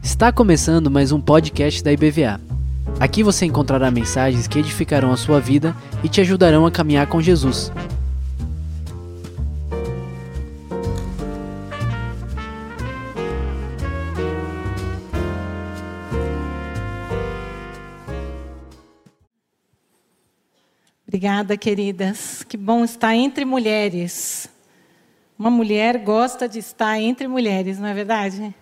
Está começando mais um podcast da IBVA. Aqui você encontrará mensagens que edificarão a sua vida e te ajudarão a caminhar com Jesus. Obrigada, queridas. Que bom estar entre mulheres. Uma mulher gosta de estar entre mulheres, não é verdade?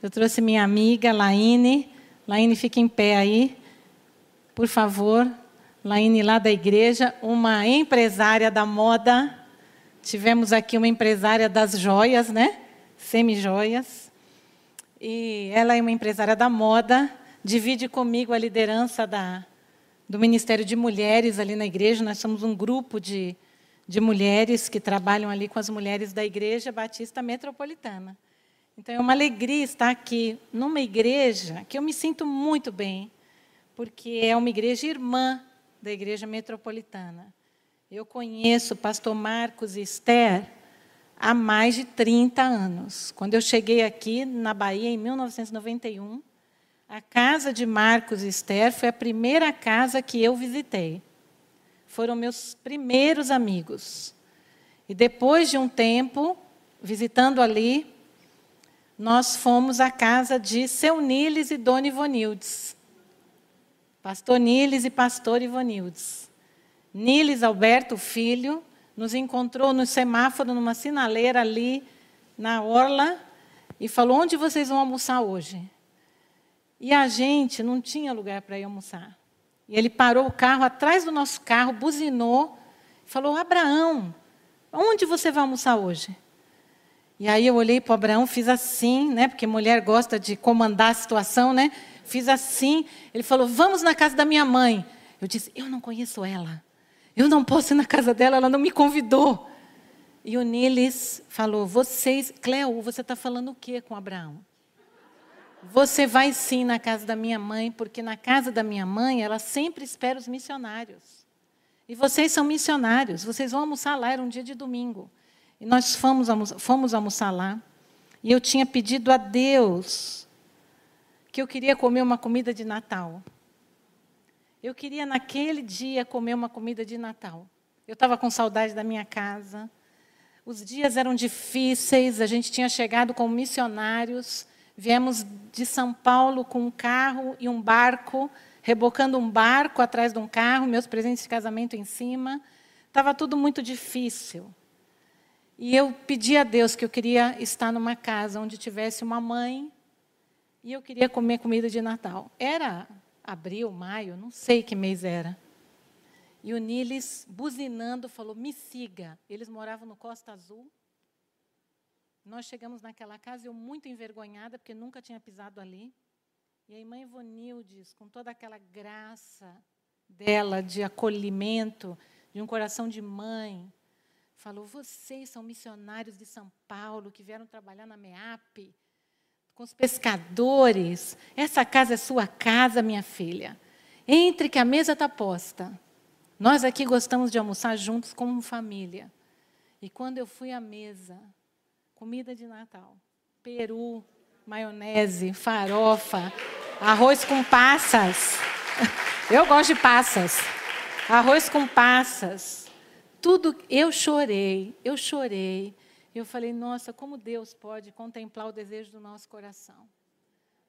Eu trouxe minha amiga Laine. Laine, fica em pé aí, por favor. Laine, lá da igreja, uma empresária da moda. Tivemos aqui uma empresária das joias, né? Semi-joias. E ela é uma empresária da moda. Divide comigo a liderança da, do Ministério de Mulheres ali na igreja. Nós somos um grupo de, de mulheres que trabalham ali com as mulheres da Igreja Batista Metropolitana. Então é uma alegria estar aqui numa igreja que eu me sinto muito bem, porque é uma igreja irmã da Igreja Metropolitana. Eu conheço o pastor Marcos Esther há mais de 30 anos. Quando eu cheguei aqui na Bahia em 1991, a casa de Marcos Esther foi a primeira casa que eu visitei. Foram meus primeiros amigos. E depois de um tempo, visitando ali, nós fomos à casa de seu Niles e Dona Ivonildes. Pastor Niles e pastor Ivonildes. Niles Alberto, filho, nos encontrou no semáforo, numa sinaleira ali na orla, e falou: Onde vocês vão almoçar hoje? E a gente não tinha lugar para ir almoçar. E ele parou o carro atrás do nosso carro, buzinou, falou: Abraão, onde você vai almoçar hoje? E aí eu olhei para o Abraão, fiz assim, né? Porque mulher gosta de comandar a situação, né? Fiz assim. Ele falou: Vamos na casa da minha mãe. Eu disse: Eu não conheço ela. Eu não posso ir na casa dela, ela não me convidou. E o Niles falou: Vocês, Cleo, você está falando o que com Abraão? Você vai sim na casa da minha mãe, porque na casa da minha mãe ela sempre espera os missionários. E vocês são missionários, vocês vão almoçar lá, era um dia de domingo. E nós fomos almoçar, fomos almoçar lá. E eu tinha pedido a Deus que eu queria comer uma comida de Natal. Eu queria naquele dia comer uma comida de Natal. Eu estava com saudade da minha casa. Os dias eram difíceis, a gente tinha chegado como missionários. Viemos de São Paulo com um carro e um barco, rebocando um barco atrás de um carro, meus presentes de casamento em cima. Estava tudo muito difícil. E eu pedi a Deus que eu queria estar numa casa onde tivesse uma mãe e eu queria comer comida de Natal. Era abril, maio, não sei que mês era. E o Niles, buzinando, falou: Me siga. Eles moravam no Costa Azul. Nós chegamos naquela casa, eu muito envergonhada, porque nunca tinha pisado ali. E a irmã Ivonildes, com toda aquela graça dela de acolhimento, de um coração de mãe, falou: vocês são missionários de São Paulo que vieram trabalhar na MEAP, com os pescadores. Essa casa é sua casa, minha filha. Entre que a mesa está posta. Nós aqui gostamos de almoçar juntos como família. E quando eu fui à mesa, comida de Natal, peru, maionese, farofa, arroz com passas. Eu gosto de passas. Arroz com passas tudo, eu chorei, eu chorei. Eu falei, nossa, como Deus pode contemplar o desejo do nosso coração.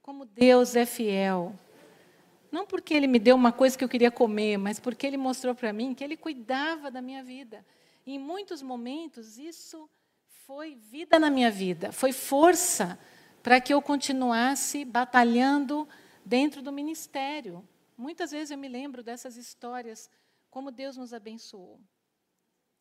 Como Deus é fiel. Não porque Ele me deu uma coisa que eu queria comer, mas porque Ele mostrou para mim que Ele cuidava da minha vida. Em muitos momentos, isso foi vida na minha vida, foi força para que eu continuasse batalhando dentro do ministério. Muitas vezes eu me lembro dessas histórias, como Deus nos abençoou.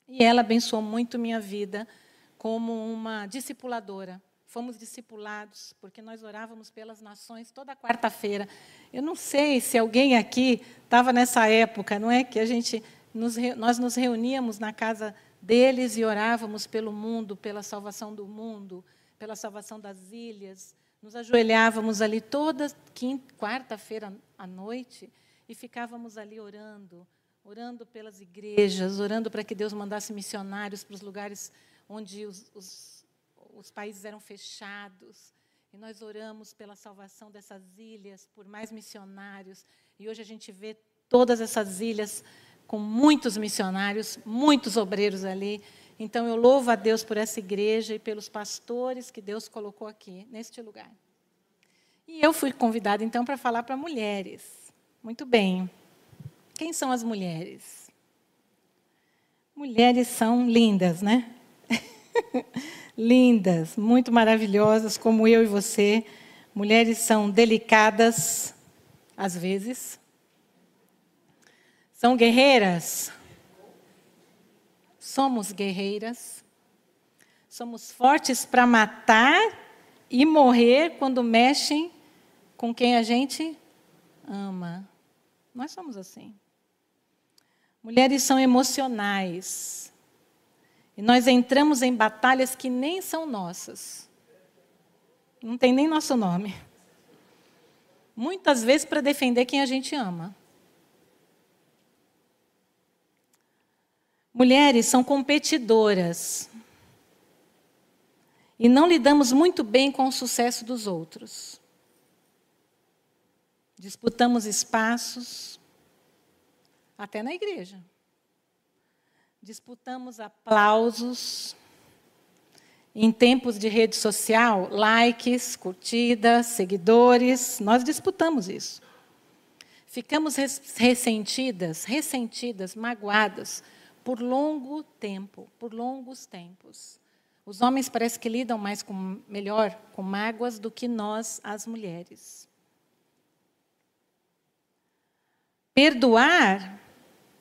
E ela abençoou muito minha vida como uma discipuladora. Fomos discipulados, porque nós orávamos pelas nações toda quarta-feira. Eu não sei se alguém aqui estava nessa época, não é? Que a gente nos, nós nos reuníamos na casa deles e orávamos pelo mundo, pela salvação do mundo, pela salvação das ilhas. Nos ajoelhávamos ali toda quarta-feira à noite e ficávamos ali orando, orando pelas igrejas, orando para que Deus mandasse missionários para os lugares onde os, os, os países eram fechados. E nós oramos pela salvação dessas ilhas, por mais missionários. E hoje a gente vê todas essas ilhas com muitos missionários, muitos obreiros ali. Então eu louvo a Deus por essa igreja e pelos pastores que Deus colocou aqui, neste lugar. E eu fui convidada então para falar para mulheres. Muito bem. Quem são as mulheres? Mulheres são lindas, né? lindas, muito maravilhosas, como eu e você. Mulheres são delicadas, às vezes. São guerreiras. Somos guerreiras. Somos fortes para matar e morrer quando mexem com quem a gente ama. Nós somos assim. Mulheres são emocionais. E nós entramos em batalhas que nem são nossas. Não tem nem nosso nome. Muitas vezes para defender quem a gente ama. Mulheres são competidoras. E não lidamos muito bem com o sucesso dos outros. Disputamos espaços, até na igreja disputamos aplausos. Em tempos de rede social, likes, curtidas, seguidores, nós disputamos isso. Ficamos ressentidas, ressentidas, magoadas por longo tempo, por longos tempos. Os homens parece que lidam mais com melhor com mágoas do que nós, as mulheres. Perdoar,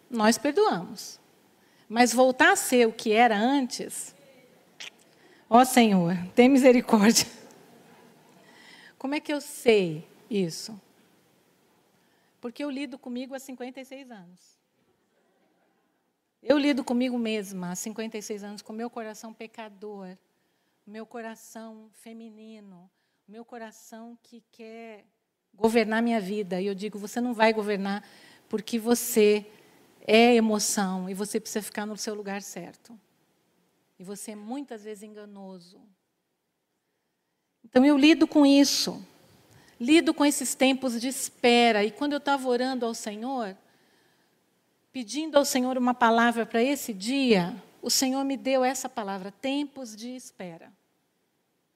nós perdoamos. Mas voltar a ser o que era antes, ó Senhor, tem misericórdia. Como é que eu sei isso? Porque eu lido comigo há 56 anos. Eu lido comigo mesma há 56 anos, com meu coração pecador, meu coração feminino, meu coração que quer governar minha vida. E eu digo: você não vai governar porque você é emoção e você precisa ficar no seu lugar certo. E você é muitas vezes enganoso. Então eu lido com isso. Lido com esses tempos de espera. E quando eu estava orando ao Senhor, pedindo ao Senhor uma palavra para esse dia, o Senhor me deu essa palavra: tempos de espera.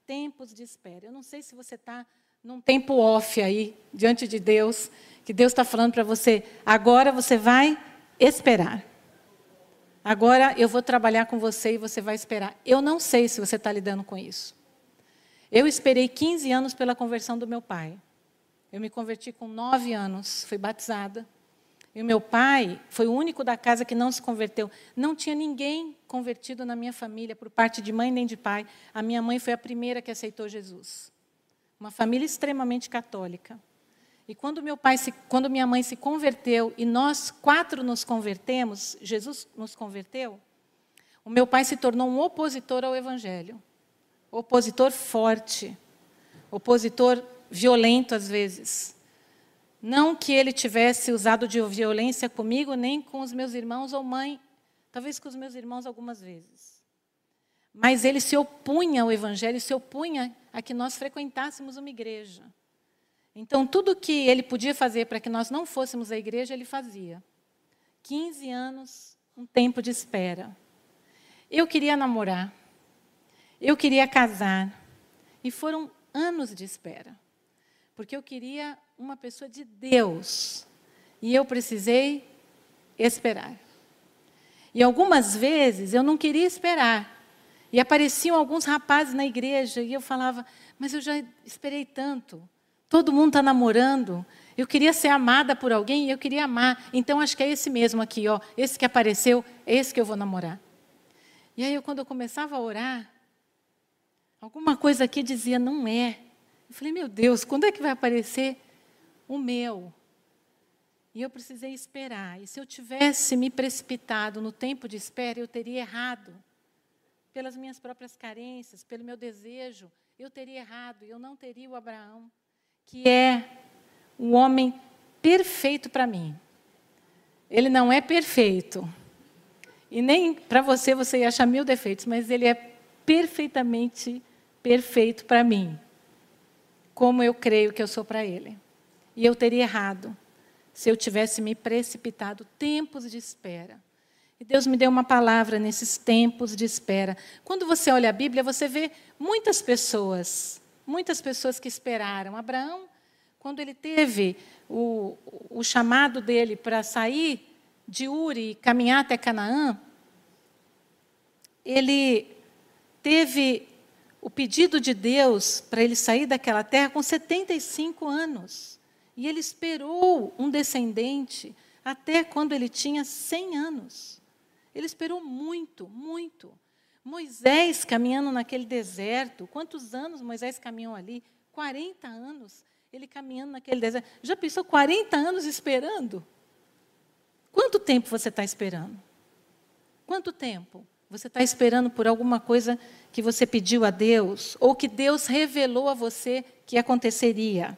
Tempos de espera. Eu não sei se você está num tempo off aí, diante de Deus, que Deus está falando para você: agora você vai esperar. Agora eu vou trabalhar com você e você vai esperar. Eu não sei se você está lidando com isso. Eu esperei 15 anos pela conversão do meu pai. Eu me converti com 9 anos, fui batizada. E o meu pai foi o único da casa que não se converteu. Não tinha ninguém convertido na minha família, por parte de mãe nem de pai. A minha mãe foi a primeira que aceitou Jesus. Uma família extremamente católica. E quando meu pai, se, quando minha mãe se converteu e nós quatro nos convertemos, Jesus nos converteu, o meu pai se tornou um opositor ao evangelho, opositor forte, opositor violento às vezes. Não que ele tivesse usado de violência comigo, nem com os meus irmãos ou mãe, talvez com os meus irmãos algumas vezes. Mas ele se opunha ao evangelho, se opunha a que nós frequentássemos uma igreja. Então, tudo que ele podia fazer para que nós não fôssemos à igreja, ele fazia. 15 anos, um tempo de espera. Eu queria namorar. Eu queria casar. E foram anos de espera. Porque eu queria uma pessoa de Deus. E eu precisei esperar. E algumas vezes eu não queria esperar. E apareciam alguns rapazes na igreja e eu falava, mas eu já esperei tanto. Todo mundo está namorando. Eu queria ser amada por alguém e eu queria amar. Então acho que é esse mesmo aqui, ó. Esse que apareceu, é esse que eu vou namorar. E aí, quando eu começava a orar, alguma coisa aqui dizia, não é. Eu falei, meu Deus, quando é que vai aparecer o meu? E eu precisei esperar. E se eu tivesse me precipitado no tempo de espera, eu teria errado. Pelas minhas próprias carências, pelo meu desejo, eu teria errado. Eu não teria o Abraão que é um homem perfeito para mim. Ele não é perfeito. E nem para você você ia achar mil defeitos, mas ele é perfeitamente perfeito para mim, como eu creio que eu sou para Ele. E eu teria errado se eu tivesse me precipitado tempos de espera. E Deus me deu uma palavra nesses tempos de espera. Quando você olha a Bíblia, você vê muitas pessoas, muitas pessoas que esperaram. Abraão, quando ele teve o, o chamado dele para sair de Uri e caminhar até Canaã, ele teve o pedido de Deus para ele sair daquela terra com 75 anos. E ele esperou um descendente até quando ele tinha 100 anos. Ele esperou muito, muito. Moisés caminhando naquele deserto, quantos anos Moisés caminhou ali? 40 anos ele caminhando naquele deserto. Já pensou 40 anos esperando? Quanto tempo você está esperando? Quanto tempo? Você está esperando por alguma coisa que você pediu a Deus ou que Deus revelou a você que aconteceria?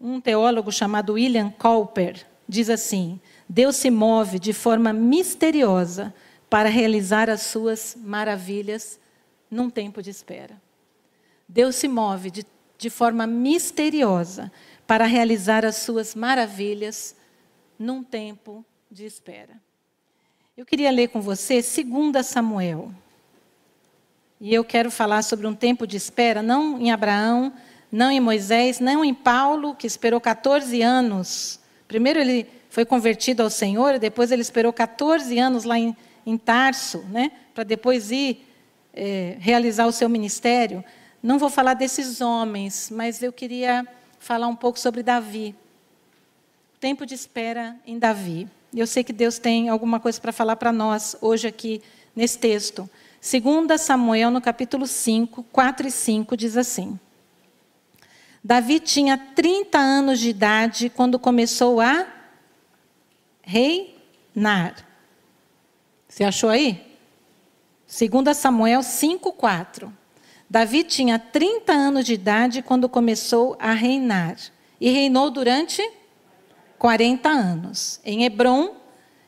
Um teólogo chamado William Cowper diz assim: Deus se move de forma misteriosa para realizar as suas maravilhas num tempo de espera. Deus se move de, de forma misteriosa para realizar as suas maravilhas num tempo de espera. Eu queria ler com você 2 Samuel. E eu quero falar sobre um tempo de espera, não em Abraão, não em Moisés, não em Paulo, que esperou 14 anos. Primeiro ele foi convertido ao Senhor, depois ele esperou 14 anos lá em, em Tarso, né, para depois ir é, realizar o seu ministério. Não vou falar desses homens, mas eu queria falar um pouco sobre Davi tempo de espera em Davi. Eu sei que Deus tem alguma coisa para falar para nós hoje aqui nesse texto. 2 Samuel, no capítulo 5, 4 e 5, diz assim: Davi tinha 30 anos de idade quando começou a reinar. Você achou aí? 2 Samuel 5, 4. Davi tinha 30 anos de idade quando começou a reinar. E reinou durante 40 anos. Em Hebron,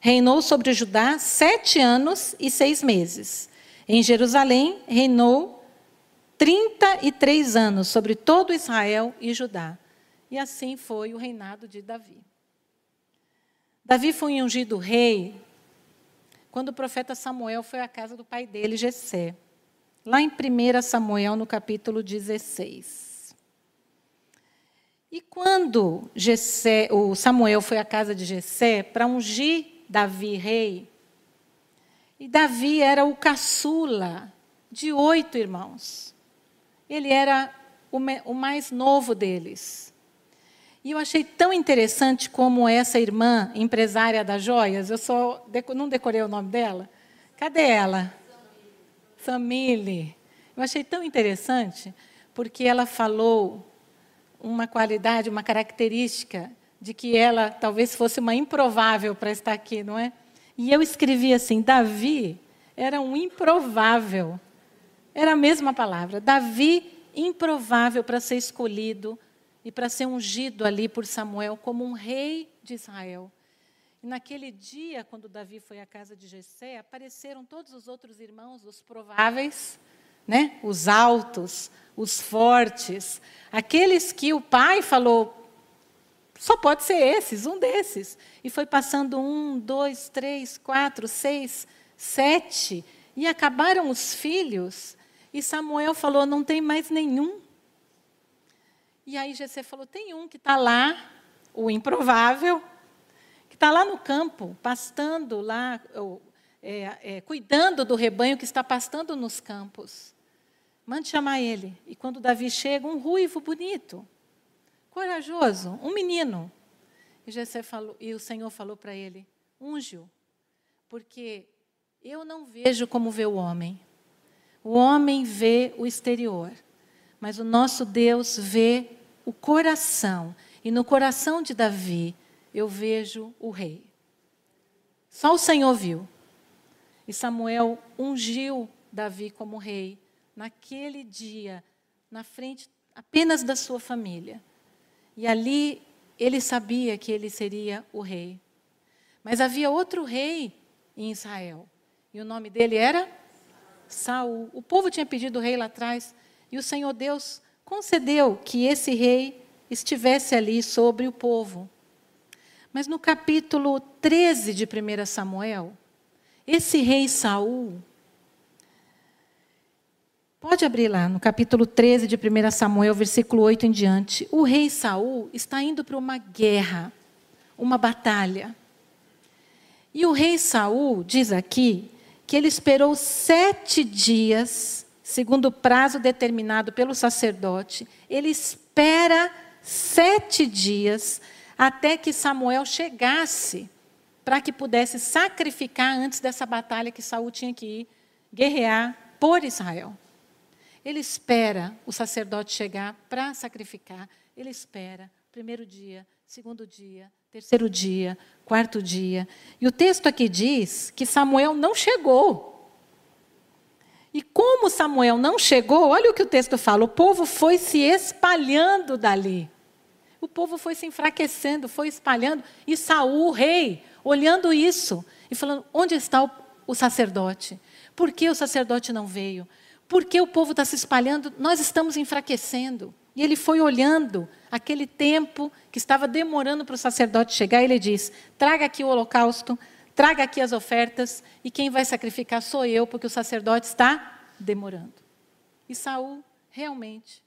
reinou sobre Judá sete anos e seis meses. Em Jerusalém, reinou 33 anos sobre todo Israel e Judá. E assim foi o reinado de Davi. Davi foi ungido rei quando o profeta Samuel foi à casa do pai dele, Jessé. Lá em 1 Samuel, no capítulo 16. E quando Gessé, o Samuel foi à casa de Jessé para ungir Davi rei, e Davi era o caçula de oito irmãos. Ele era o, mais novo deles. E eu achei tão interessante como essa irmã, empresária das joias, eu só não decorei o nome dela. Cadê ela? Samile. Eu achei tão interessante porque ela falou uma qualidade, uma característica de que ela talvez fosse uma improvável para estar aqui, não é? E eu escrevi assim: Davi era um improvável. Era a mesma palavra. Davi, improvável para ser escolhido e para ser ungido ali por Samuel como um rei de Israel. E naquele dia, quando Davi foi à casa de Jessé, apareceram todos os outros irmãos, os prováveis, né? os altos, os fortes, aqueles que o pai falou, só pode ser esses, um desses. E foi passando um, dois, três, quatro, seis, sete, e acabaram os filhos. E Samuel falou: não tem mais nenhum. E aí Jessé falou: tem um que está lá, o improvável, que está lá no campo, pastando lá, é, é, cuidando do rebanho que está pastando nos campos. Mande chamar ele. E quando Davi chega, um ruivo bonito, corajoso, um menino. E, falou, e o Senhor falou para ele: unge-o, porque eu não vejo como vê o homem. O homem vê o exterior, mas o nosso Deus vê o coração. E no coração de Davi, eu vejo o rei. Só o Senhor viu. E Samuel ungiu Davi como rei naquele dia, na frente apenas da sua família. E ali ele sabia que ele seria o rei. Mas havia outro rei em Israel. E o nome dele era Saul. O povo tinha pedido o rei lá atrás, e o Senhor Deus concedeu que esse rei estivesse ali sobre o povo. Mas no capítulo 13 de 1 Samuel, esse rei Saul, pode abrir lá no capítulo 13 de 1 Samuel, versículo 8 em diante. O rei Saul está indo para uma guerra, uma batalha. E o rei Saul diz aqui que ele esperou sete dias, segundo o prazo determinado pelo sacerdote. Ele espera sete dias até que Samuel chegasse para que pudesse sacrificar antes dessa batalha que Saul tinha que ir guerrear por Israel. Ele espera o sacerdote chegar para sacrificar. Ele espera primeiro dia, segundo dia, terceiro dia, quarto dia. E o texto aqui diz que Samuel não chegou. E como Samuel não chegou, olha o que o texto fala: o povo foi se espalhando dali. O povo foi se enfraquecendo, foi espalhando, e Saul, o rei, olhando isso e falando: onde está o, o sacerdote? Por que o sacerdote não veio? Por que o povo está se espalhando? Nós estamos enfraquecendo. E ele foi olhando aquele tempo que estava demorando para o sacerdote chegar, e ele diz: traga aqui o holocausto, traga aqui as ofertas, e quem vai sacrificar sou eu, porque o sacerdote está demorando. E Saul realmente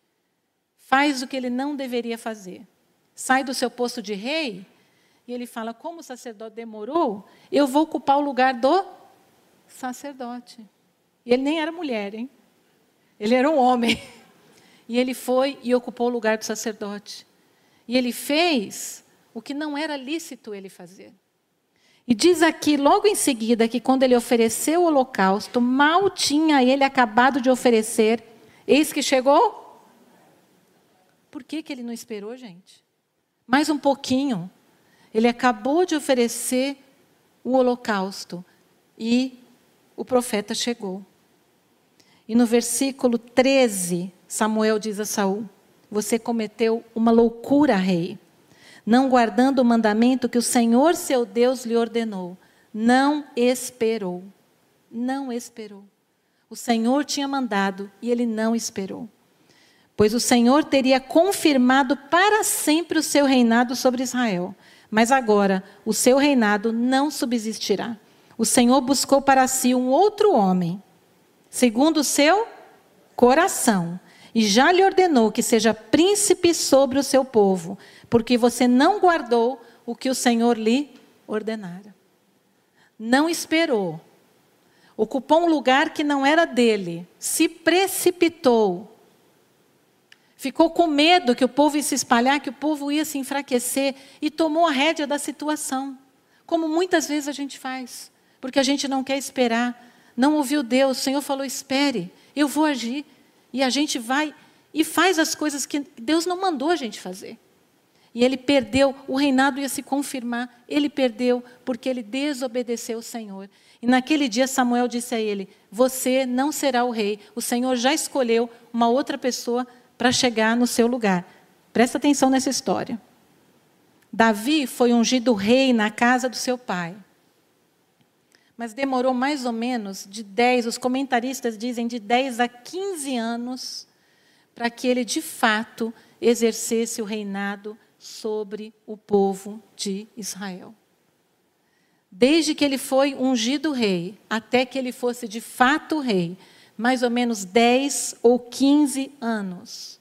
faz o que ele não deveria fazer sai do seu posto de rei e ele fala: como o sacerdote demorou, eu vou ocupar o lugar do sacerdote. E ele nem era mulher, hein? Ele era um homem. E ele foi e ocupou o lugar do sacerdote. E ele fez o que não era lícito ele fazer. E diz aqui, logo em seguida, que quando ele ofereceu o holocausto, mal tinha ele acabado de oferecer, eis que chegou. Por que, que ele não esperou, gente? mais um pouquinho. Ele acabou de oferecer o holocausto e o profeta chegou. E no versículo 13, Samuel diz a Saul: Você cometeu uma loucura, rei, não guardando o mandamento que o Senhor seu Deus lhe ordenou. Não esperou. Não esperou. O Senhor tinha mandado e ele não esperou pois o Senhor teria confirmado para sempre o seu reinado sobre Israel. Mas agora o seu reinado não subsistirá. O Senhor buscou para si um outro homem, segundo o seu coração, e já lhe ordenou que seja príncipe sobre o seu povo, porque você não guardou o que o Senhor lhe ordenara. Não esperou, ocupou um lugar que não era dele, se precipitou. Ficou com medo que o povo ia se espalhar, que o povo ia se enfraquecer e tomou a rédea da situação, como muitas vezes a gente faz, porque a gente não quer esperar, não ouviu Deus, o Senhor falou: espere, eu vou agir, e a gente vai e faz as coisas que Deus não mandou a gente fazer. E ele perdeu, o reinado ia se confirmar, ele perdeu porque ele desobedeceu o Senhor. E naquele dia Samuel disse a ele: Você não será o rei, o Senhor já escolheu uma outra pessoa para chegar no seu lugar. Presta atenção nessa história. Davi foi ungido rei na casa do seu pai. Mas demorou mais ou menos de 10, os comentaristas dizem de 10 a 15 anos, para que ele de fato exercesse o reinado sobre o povo de Israel. Desde que ele foi ungido rei, até que ele fosse de fato rei, mais ou menos 10 ou 15 anos.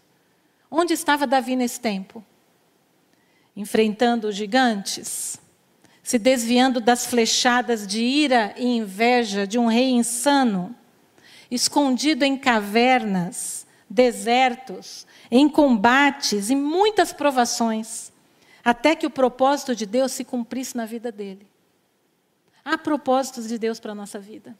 Onde estava Davi nesse tempo? Enfrentando os gigantes, se desviando das flechadas de ira e inveja de um rei insano, escondido em cavernas, desertos, em combates e muitas provações, até que o propósito de Deus se cumprisse na vida dele. Há propósitos de Deus para a nossa vida.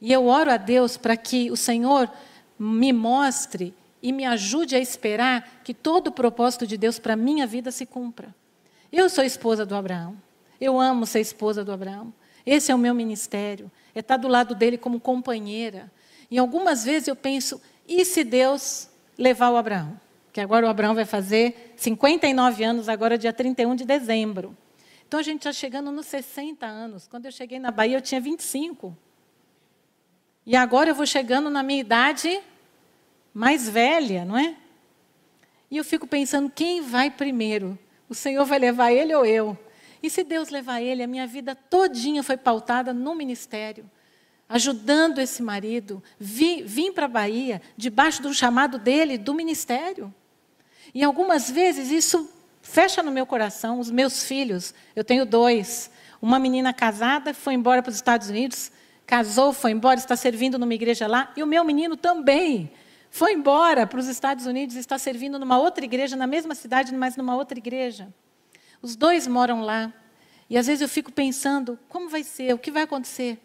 E eu oro a Deus para que o Senhor me mostre e me ajude a esperar que todo o propósito de Deus para a minha vida se cumpra. Eu sou esposa do Abraão. Eu amo ser esposa do Abraão. Esse é o meu ministério. É estar do lado dele como companheira. E algumas vezes eu penso, e se Deus levar o Abraão? Que agora o Abraão vai fazer 59 anos, agora dia 31 de dezembro. Então a gente está chegando nos 60 anos. Quando eu cheguei na Bahia, eu tinha 25. E agora eu vou chegando na minha idade mais velha, não é? E eu fico pensando, quem vai primeiro? O Senhor vai levar ele ou eu? E se Deus levar ele, a minha vida todinha foi pautada no ministério, ajudando esse marido. Vim, vim para a Bahia debaixo do chamado dele, do ministério. E algumas vezes isso fecha no meu coração. Os meus filhos, eu tenho dois. Uma menina casada foi embora para os Estados Unidos, casou, foi embora, está servindo numa igreja lá. E o meu menino também foi embora para os Estados Unidos, está servindo numa outra igreja, na mesma cidade, mas numa outra igreja. Os dois moram lá. E às vezes eu fico pensando, como vai ser? O que vai acontecer?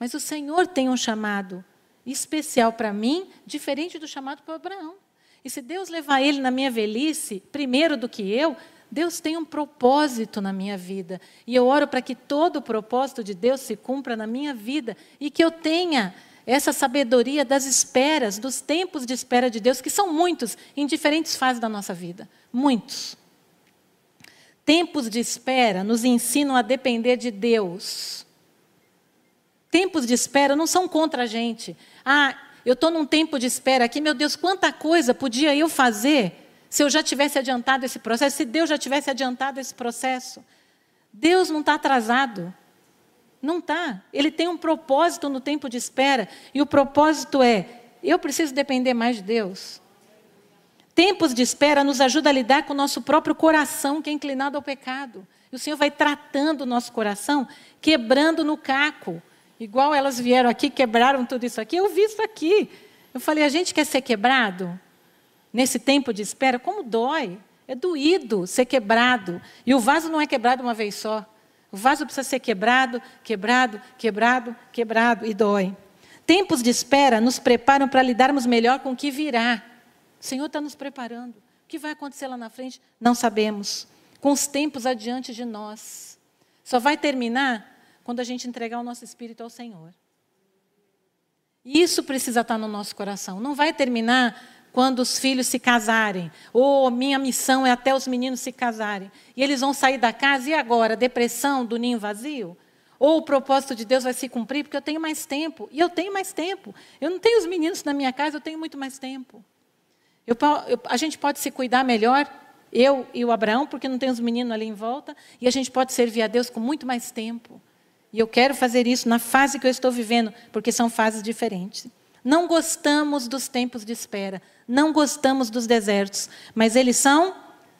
Mas o Senhor tem um chamado especial para mim, diferente do chamado para Abraão. E se Deus levar ele na minha velhice, primeiro do que eu, Deus tem um propósito na minha vida. E eu oro para que todo o propósito de Deus se cumpra na minha vida e que eu tenha essa sabedoria das esperas, dos tempos de espera de Deus, que são muitos em diferentes fases da nossa vida. Muitos. Tempos de espera nos ensinam a depender de Deus. Tempos de espera não são contra a gente. Ah, eu estou num tempo de espera aqui, meu Deus, quanta coisa podia eu fazer se eu já tivesse adiantado esse processo, se Deus já tivesse adiantado esse processo. Deus não está atrasado. Não está. Ele tem um propósito no tempo de espera. E o propósito é: eu preciso depender mais de Deus. Tempos de espera nos ajuda a lidar com o nosso próprio coração, que é inclinado ao pecado. E o Senhor vai tratando o nosso coração, quebrando no caco. Igual elas vieram aqui, quebraram tudo isso aqui. Eu vi isso aqui. Eu falei, a gente quer ser quebrado? Nesse tempo de espera, como dói. É doído ser quebrado. E o vaso não é quebrado uma vez só. O vaso precisa ser quebrado, quebrado, quebrado, quebrado e dói. Tempos de espera nos preparam para lidarmos melhor com o que virá. O Senhor está nos preparando. O que vai acontecer lá na frente? Não sabemos. Com os tempos adiante de nós. Só vai terminar quando a gente entregar o nosso espírito ao Senhor. Isso precisa estar no nosso coração. Não vai terminar quando os filhos se casarem. Ou oh, minha missão é até os meninos se casarem. E eles vão sair da casa, e agora? Depressão do ninho vazio? Ou o propósito de Deus vai se cumprir porque eu tenho mais tempo. E eu tenho mais tempo. Eu não tenho os meninos na minha casa, eu tenho muito mais tempo. Eu, eu, a gente pode se cuidar melhor, eu e o Abraão, porque não tem os meninos ali em volta, e a gente pode servir a Deus com muito mais tempo. E eu quero fazer isso na fase que eu estou vivendo, porque são fases diferentes. Não gostamos dos tempos de espera, não gostamos dos desertos, mas eles são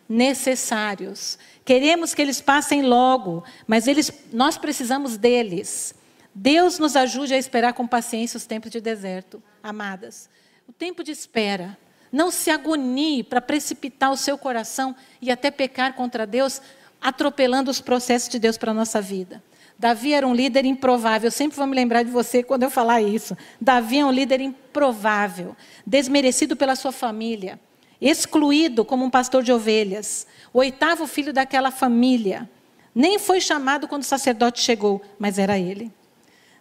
necessários. Queremos que eles passem logo, mas eles, nós precisamos deles. Deus nos ajude a esperar com paciência os tempos de deserto, amadas. O tempo de espera não se agonie para precipitar o seu coração e até pecar contra Deus, atropelando os processos de Deus para a nossa vida. Davi era um líder improvável. Eu sempre vou me lembrar de você quando eu falar isso. Davi é um líder improvável, desmerecido pela sua família, excluído como um pastor de ovelhas, o oitavo filho daquela família. Nem foi chamado quando o sacerdote chegou, mas era ele.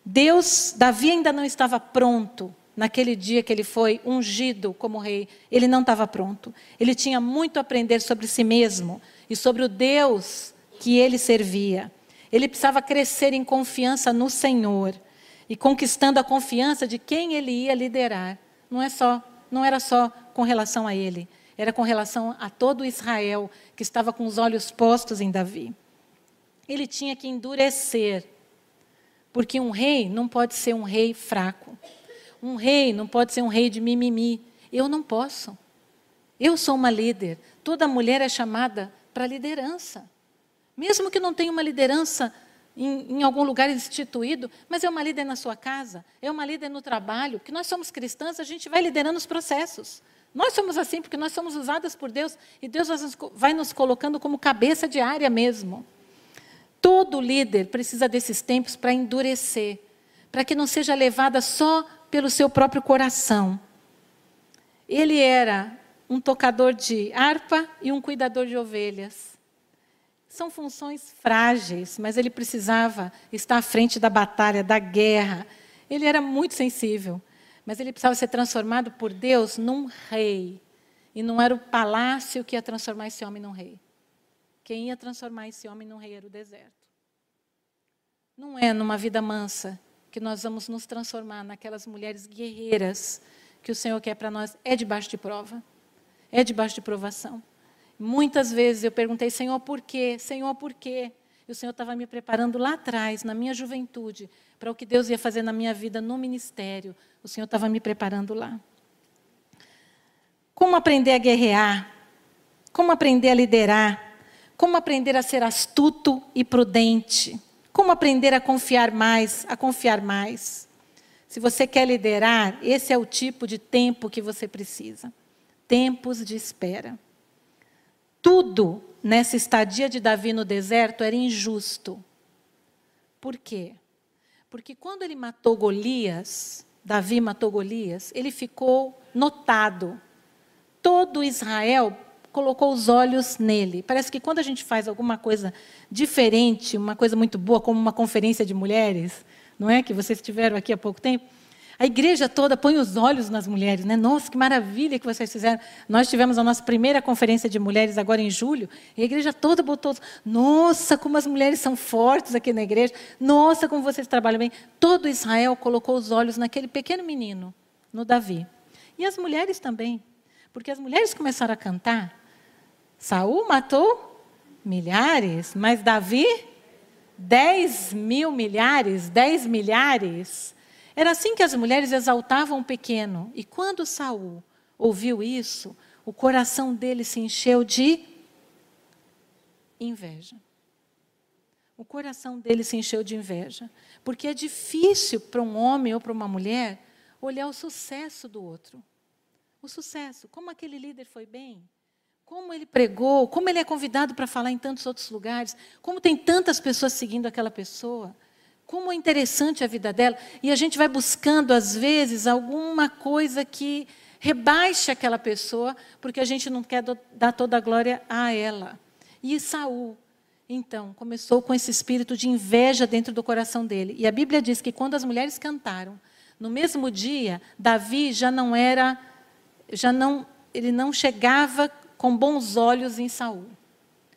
Deus, Davi ainda não estava pronto naquele dia que ele foi ungido como rei, ele não estava pronto. Ele tinha muito a aprender sobre si mesmo e sobre o Deus que ele servia. Ele precisava crescer em confiança no Senhor e conquistando a confiança de quem ele ia liderar. Não é só, não era só com relação a ele, era com relação a todo Israel que estava com os olhos postos em Davi. Ele tinha que endurecer, porque um rei não pode ser um rei fraco. Um rei não pode ser um rei de mimimi. Eu não posso. Eu sou uma líder. Toda mulher é chamada para liderança. Mesmo que não tenha uma liderança em, em, algum lugar instituído, mas é uma líder na sua casa, é uma líder no trabalho, que nós somos cristãs, a gente vai liderando os processos. Nós somos assim porque nós somos usadas por Deus e Deus vai nos colocando como cabeça de área mesmo. Todo líder precisa desses tempos para endurecer, para que não seja levada só pelo seu próprio coração. Ele era um tocador de harpa e um cuidador de ovelhas. São funções frágeis, mas ele precisava estar à frente da batalha, da guerra. Ele era muito sensível, mas ele precisava ser transformado por Deus num rei. E não era o palácio que ia transformar esse homem num rei. Quem ia transformar esse homem num rei era o deserto. Não é numa vida mansa, que nós vamos nos transformar naquelas mulheres guerreiras que o Senhor quer para nós, é debaixo de prova, é debaixo de provação. Muitas vezes eu perguntei, Senhor, por quê? Senhor, por quê? E o Senhor estava me preparando lá atrás, na minha juventude, para o que Deus ia fazer na minha vida no ministério. O Senhor estava me preparando lá. Como aprender a guerrear? Como aprender a liderar? Como aprender a ser astuto e prudente? Como aprender a confiar mais, a confiar mais? Se você quer liderar, esse é o tipo de tempo que você precisa. Tempos de espera. Tudo nessa estadia de Davi no deserto era injusto. Por quê? Porque quando ele matou Golias, Davi matou Golias, ele ficou notado. Todo Israel colocou os olhos nele. Parece que quando a gente faz alguma coisa diferente, uma coisa muito boa, como uma conferência de mulheres, não é? Que vocês tiveram aqui há pouco tempo. A igreja toda põe os olhos nas mulheres, né? Nossa, que maravilha que vocês fizeram. Nós tivemos a nossa primeira conferência de mulheres agora em julho, e a igreja toda botou, nossa, como as mulheres são fortes aqui na igreja. Nossa, como vocês trabalham bem. Todo Israel colocou os olhos naquele pequeno menino, no Davi. E as mulheres também. Porque as mulheres começaram a cantar Saul matou milhares, mas Davi, dez mil milhares, dez milhares. Era assim que as mulheres exaltavam o pequeno. E quando Saul ouviu isso, o coração dele se encheu de inveja. O coração dele se encheu de inveja. Porque é difícil para um homem ou para uma mulher olhar o sucesso do outro. O sucesso, como aquele líder foi bem, como ele pregou, como ele é convidado para falar em tantos outros lugares, como tem tantas pessoas seguindo aquela pessoa, como é interessante a vida dela. E a gente vai buscando, às vezes, alguma coisa que rebaixe aquela pessoa, porque a gente não quer dar toda a glória a ela. E Saul, então, começou com esse espírito de inveja dentro do coração dele. E a Bíblia diz que quando as mulheres cantaram, no mesmo dia, Davi já não era, já não, ele não chegava com bons olhos em Saul.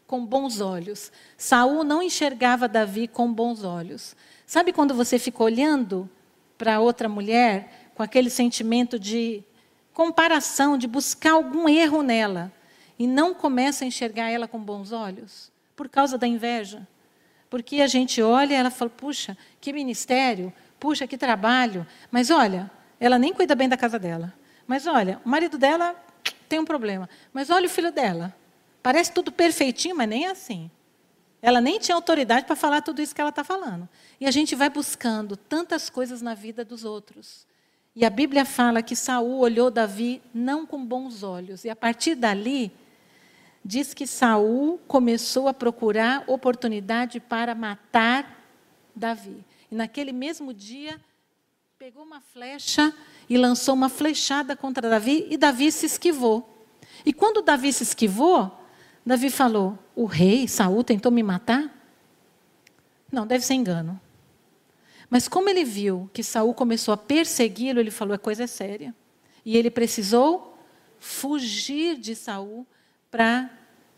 Com bons olhos. Saul não enxergava Davi com bons olhos. Sabe quando você fica olhando para outra mulher com aquele sentimento de comparação, de buscar algum erro nela e não começa a enxergar ela com bons olhos? Por causa da inveja. Porque a gente olha e ela fala: puxa, que ministério, puxa, que trabalho. Mas olha, ela nem cuida bem da casa dela. Mas olha, o marido dela tem um problema. Mas olha o filho dela. Parece tudo perfeitinho, mas nem assim. Ela nem tinha autoridade para falar tudo isso que ela está falando. E a gente vai buscando tantas coisas na vida dos outros. E a Bíblia fala que Saul olhou Davi não com bons olhos. E a partir dali, diz que Saul começou a procurar oportunidade para matar Davi. E naquele mesmo dia, pegou uma flecha e lançou uma flechada contra Davi e Davi se esquivou. E quando Davi se esquivou, Davi falou: "O rei Saul tentou me matar?" Não, deve ser engano. Mas como ele viu que Saul começou a persegui-lo, ele falou: "A coisa é séria". E ele precisou fugir de Saul para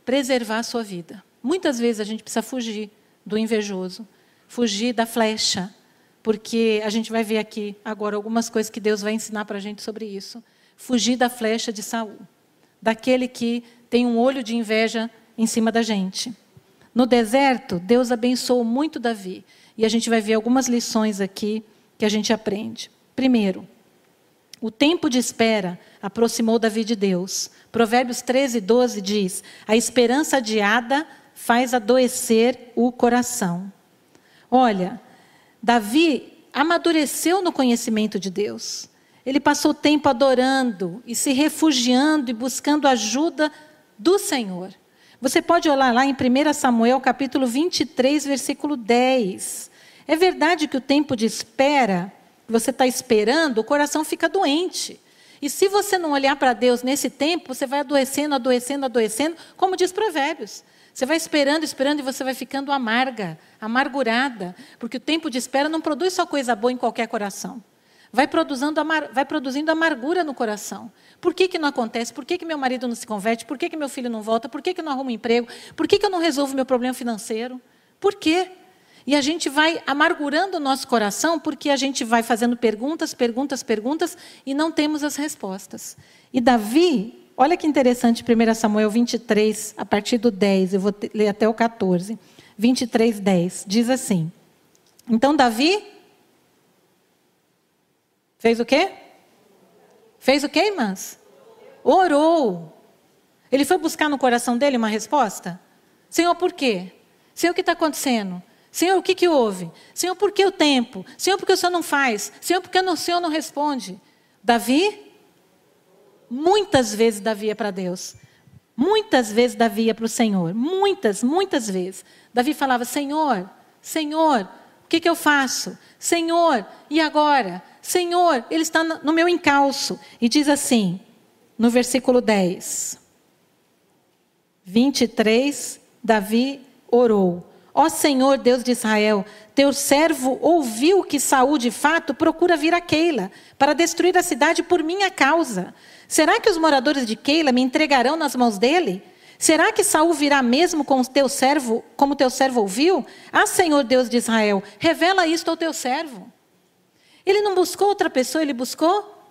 preservar a sua vida. Muitas vezes a gente precisa fugir do invejoso, fugir da flecha, porque a gente vai ver aqui agora algumas coisas que Deus vai ensinar para a gente sobre isso. Fugir da flecha de Saul, daquele que tem um olho de inveja em cima da gente. No deserto, Deus abençoou muito Davi, e a gente vai ver algumas lições aqui que a gente aprende. Primeiro, o tempo de espera aproximou Davi de Deus. Provérbios 13, 12 diz: A esperança adiada faz adoecer o coração. Olha, Davi amadureceu no conhecimento de Deus. Ele passou tempo adorando e se refugiando e buscando ajuda do Senhor. Você pode olhar lá em 1 Samuel capítulo 23, versículo 10. É verdade que o tempo de espera, você está esperando, o coração fica doente. E se você não olhar para Deus nesse tempo, você vai adoecendo, adoecendo, adoecendo, como diz Provérbios. Você vai esperando, esperando e você vai ficando amarga, amargurada, porque o tempo de espera não produz só coisa boa em qualquer coração. Vai produzindo, amar, vai produzindo amargura no coração. Por que, que não acontece? Por que, que meu marido não se converte? Por que, que meu filho não volta? Por que, que não arrumo emprego? Por que, que eu não resolvo meu problema financeiro? Por quê? E a gente vai amargurando o nosso coração porque a gente vai fazendo perguntas, perguntas, perguntas e não temos as respostas. E Davi, olha que interessante, 1 Samuel 23, a partir do 10, eu vou ler até o 14. 23, 10, diz assim: Então Davi fez o quê? Fez o quê, irmãs? Orou. Ele foi buscar no coração dele uma resposta? Senhor, por quê? Senhor, o que está acontecendo? Senhor, o que, que houve? Senhor, por que o tempo? Senhor, por que o Senhor não faz? Senhor, por que o Senhor não responde? Davi, muitas vezes Davi ia para Deus. Muitas vezes Davi ia para o Senhor. Muitas, muitas vezes. Davi falava: Senhor, Senhor, o que, que eu faço? Senhor, e agora? Senhor, ele está no meu encalço. E diz assim, no versículo 10: 23, Davi orou. Ó Senhor Deus de Israel, teu servo ouviu que Saul de fato procura vir a Keila para destruir a cidade por minha causa. Será que os moradores de Keila me entregarão nas mãos dele? Será que Saul virá mesmo com teu servo, como teu servo ouviu? Ah, Senhor Deus de Israel, revela isto ao teu servo. Ele não buscou outra pessoa, ele buscou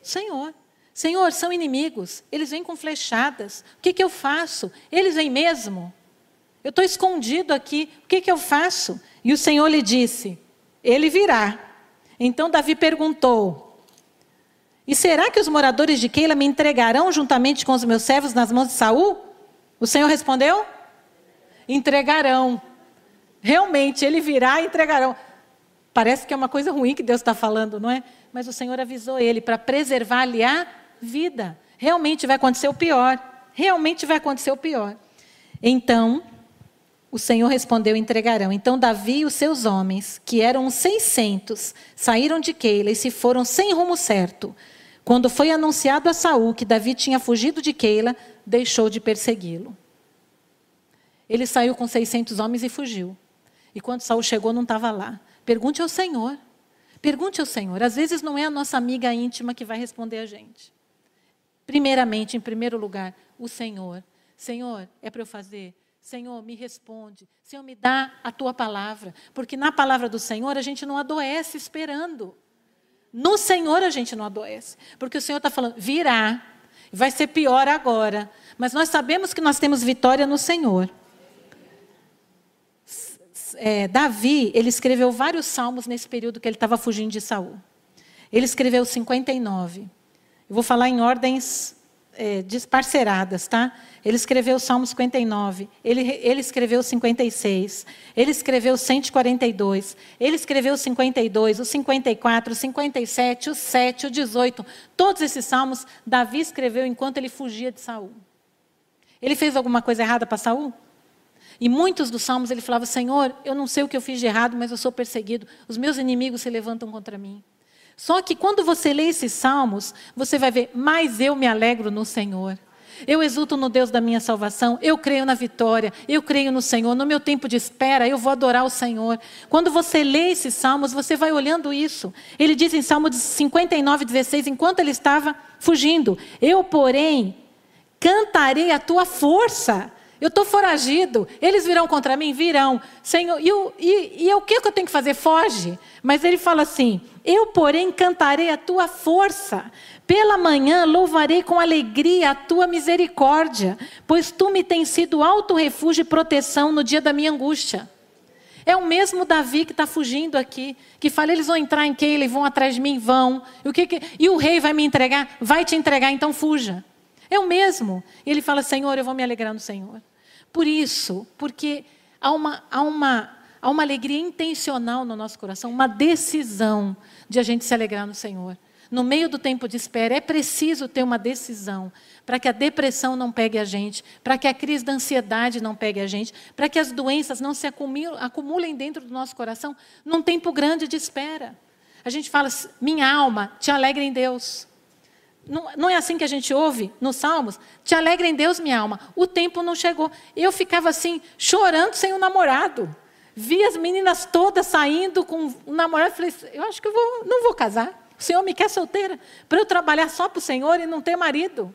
Senhor. Senhor, são inimigos, eles vêm com flechadas. O que, que eu faço? Eles vêm mesmo? Eu estou escondido aqui, o que, que eu faço? E o Senhor lhe disse: Ele virá. Então Davi perguntou: E será que os moradores de Keila me entregarão juntamente com os meus servos nas mãos de Saul? O Senhor respondeu: Entregarão. Realmente, ele virá e entregarão. Parece que é uma coisa ruim que Deus está falando, não é? Mas o Senhor avisou ele para preservar-lhe a vida. Realmente vai acontecer o pior. Realmente vai acontecer o pior. Então, o Senhor respondeu: entregarão. Então Davi e os seus homens, que eram 600, saíram de Keila e se foram sem rumo certo. Quando foi anunciado a Saul que Davi tinha fugido de Keila, deixou de persegui-lo. Ele saiu com 600 homens e fugiu. E quando Saul chegou, não estava lá. Pergunte ao Senhor. Pergunte ao Senhor. Às vezes não é a nossa amiga íntima que vai responder a gente. Primeiramente, em primeiro lugar, o Senhor. Senhor, é para eu fazer? Senhor, me responde. Senhor, me dá a tua palavra. Porque na palavra do Senhor a gente não adoece esperando. No Senhor a gente não adoece. Porque o Senhor está falando, virá. Vai ser pior agora. Mas nós sabemos que nós temos vitória no Senhor. É, Davi, ele escreveu vários salmos nesse período que ele estava fugindo de Saul. Ele escreveu 59. Eu vou falar em ordens é, desparceradas, tá? Ele escreveu o Salmo 59, ele, ele escreveu o 56, ele escreveu o 142, ele escreveu o 52, o 54, o 57, o 7, o 18. Todos esses salmos Davi escreveu enquanto ele fugia de Saul. Ele fez alguma coisa errada para Saul? E muitos dos salmos ele falava: Senhor, eu não sei o que eu fiz de errado, mas eu sou perseguido. Os meus inimigos se levantam contra mim. Só que quando você lê esses salmos, você vai ver: Mas eu me alegro no Senhor. Eu exulto no Deus da minha salvação, eu creio na vitória, eu creio no Senhor. No meu tempo de espera, eu vou adorar o Senhor. Quando você lê esses salmos, você vai olhando isso. Ele diz em Salmo 59, 16: enquanto ele estava fugindo, eu, porém, cantarei a tua força. Eu estou foragido. Eles virão contra mim? Virão. Senhor, e, o, e, e o que eu tenho que fazer? Foge. Mas ele fala assim: Eu, porém, cantarei a tua força. Pela manhã louvarei com alegria a tua misericórdia, pois tu me tens sido alto refúgio e proteção no dia da minha angústia. É o mesmo Davi que está fugindo aqui, que fala: eles vão entrar em Keila e vão atrás de mim, vão. E o, que, que e o rei vai me entregar? Vai te entregar, então fuja. É o mesmo. E ele fala: Senhor, eu vou me alegrar no Senhor. Por isso, porque há uma, há uma, há uma alegria intencional no nosso coração, uma decisão de a gente se alegrar no Senhor. No meio do tempo de espera, é preciso ter uma decisão para que a depressão não pegue a gente, para que a crise da ansiedade não pegue a gente, para que as doenças não se acumulem dentro do nosso coração num tempo grande de espera. A gente fala, minha alma, te alegra em Deus. Não, é assim que a gente ouve nos Salmos? Te alegra em Deus, minha alma. O tempo não chegou. Eu ficava assim, chorando sem o um namorado. Vi as meninas todas saindo com o um namorado. Falei, eu acho que eu vou, não vou casar. O Senhor me quer solteira para eu trabalhar só para o Senhor e não ter marido.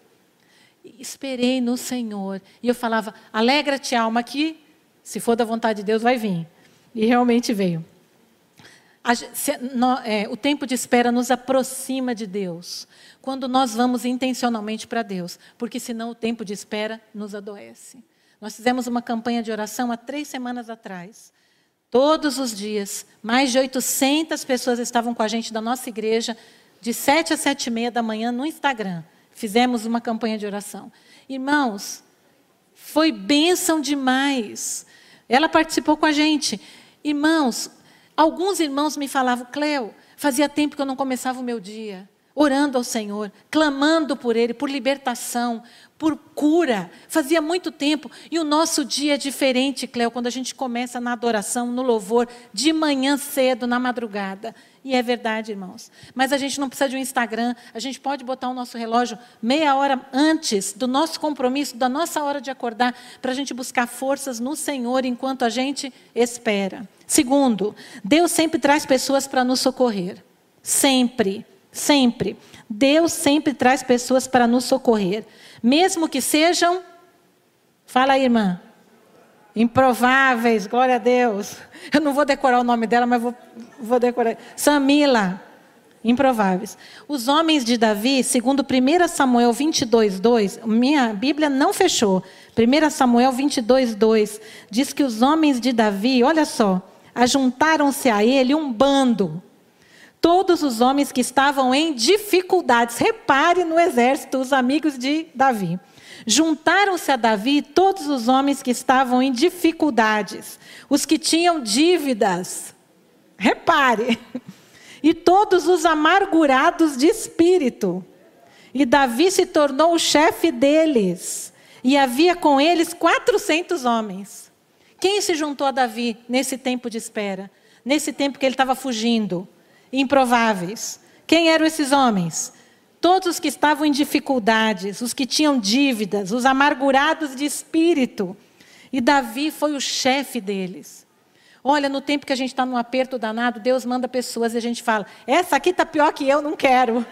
E esperei no Senhor. E eu falava, alegra-te, alma, que se for da vontade de Deus, vai vir. E realmente veio. A, se, no, é, o tempo de espera nos aproxima de Deus. Quando nós vamos intencionalmente para Deus. Porque senão o tempo de espera nos adoece. Nós fizemos uma campanha de oração há três semanas atrás. Todos os dias, mais de 800 pessoas estavam com a gente da nossa igreja, de sete a sete e meia da manhã no Instagram. Fizemos uma campanha de oração. Irmãos, foi bênção demais. Ela participou com a gente. Irmãos, alguns irmãos me falavam, Cleo, fazia tempo que eu não começava o meu dia orando ao Senhor, clamando por Ele, por libertação, por cura. Fazia muito tempo. E o nosso dia é diferente, Cléo, quando a gente começa na adoração, no louvor, de manhã cedo, na madrugada. E é verdade, irmãos. Mas a gente não precisa de um Instagram. A gente pode botar o nosso relógio meia hora antes do nosso compromisso, da nossa hora de acordar, para a gente buscar forças no Senhor enquanto a gente espera. Segundo, Deus sempre traz pessoas para nos socorrer. Sempre. Sempre. Deus sempre traz pessoas para nos socorrer. Mesmo que sejam, fala aí, irmã, improváveis, glória a Deus. Eu não vou decorar o nome dela, mas vou, vou decorar. Samila, improváveis. Os homens de Davi, segundo 1 Samuel 22, 2, minha Bíblia não fechou. 1 Samuel 22, 2, diz que os homens de Davi, olha só, ajuntaram-se a ele um bando todos os homens que estavam em dificuldades. Repare no exército, os amigos de Davi. Juntaram-se a Davi todos os homens que estavam em dificuldades, os que tinham dívidas. Repare. E todos os amargurados de espírito. E Davi se tornou o chefe deles. E havia com eles 400 homens. Quem se juntou a Davi nesse tempo de espera? Nesse tempo que ele estava fugindo? Improváveis. Quem eram esses homens? Todos os que estavam em dificuldades, os que tinham dívidas, os amargurados de espírito. E Davi foi o chefe deles. Olha, no tempo que a gente está num aperto danado, Deus manda pessoas e a gente fala: essa aqui está pior que eu, não quero.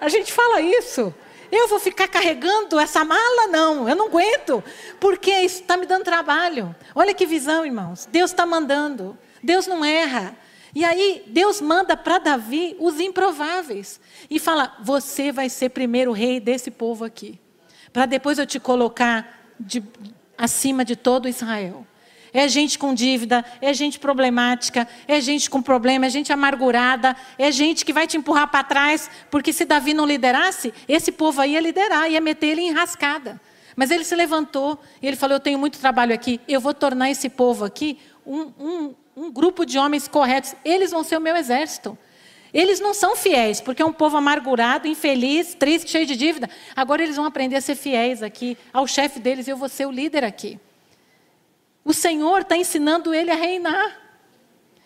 A gente fala isso. Eu vou ficar carregando essa mala? Não, eu não aguento, porque isso está me dando trabalho. Olha que visão, irmãos. Deus está mandando. Deus não erra. E aí Deus manda para Davi os improváveis e fala: Você vai ser primeiro rei desse povo aqui, para depois eu te colocar de, acima de todo Israel. É gente com dívida, é gente problemática, é gente com problema, é gente amargurada, é gente que vai te empurrar para trás, porque se Davi não liderasse, esse povo aí ia liderar, ia meter ele em rascada. Mas ele se levantou e ele falou: Eu tenho muito trabalho aqui, eu vou tornar esse povo aqui um, um, um grupo de homens corretos, eles vão ser o meu exército. Eles não são fiéis, porque é um povo amargurado, infeliz, triste, cheio de dívida. Agora eles vão aprender a ser fiéis aqui ao chefe deles, eu vou ser o líder aqui. O Senhor está ensinando ele a reinar.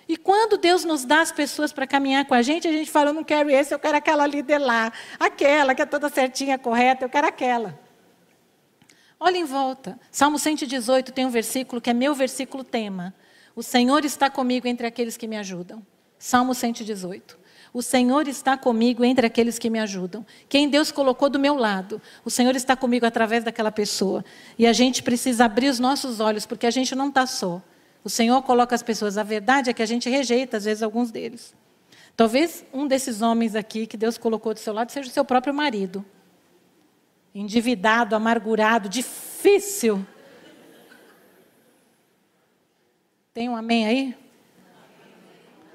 E quando Deus nos dá as pessoas para caminhar com a gente, a gente fala: eu não quero esse, eu quero aquela líder lá, aquela que é toda certinha, correta, eu quero aquela. Olha em volta. Salmo 118 tem um versículo que é meu versículo tema. O Senhor está comigo entre aqueles que me ajudam. Salmo 118. O Senhor está comigo entre aqueles que me ajudam. Quem Deus colocou do meu lado, o Senhor está comigo através daquela pessoa. E a gente precisa abrir os nossos olhos, porque a gente não está só. O Senhor coloca as pessoas. A verdade é que a gente rejeita, às vezes, alguns deles. Talvez um desses homens aqui que Deus colocou do seu lado seja o seu próprio marido. Endividado, amargurado, difícil Tem um amém aí?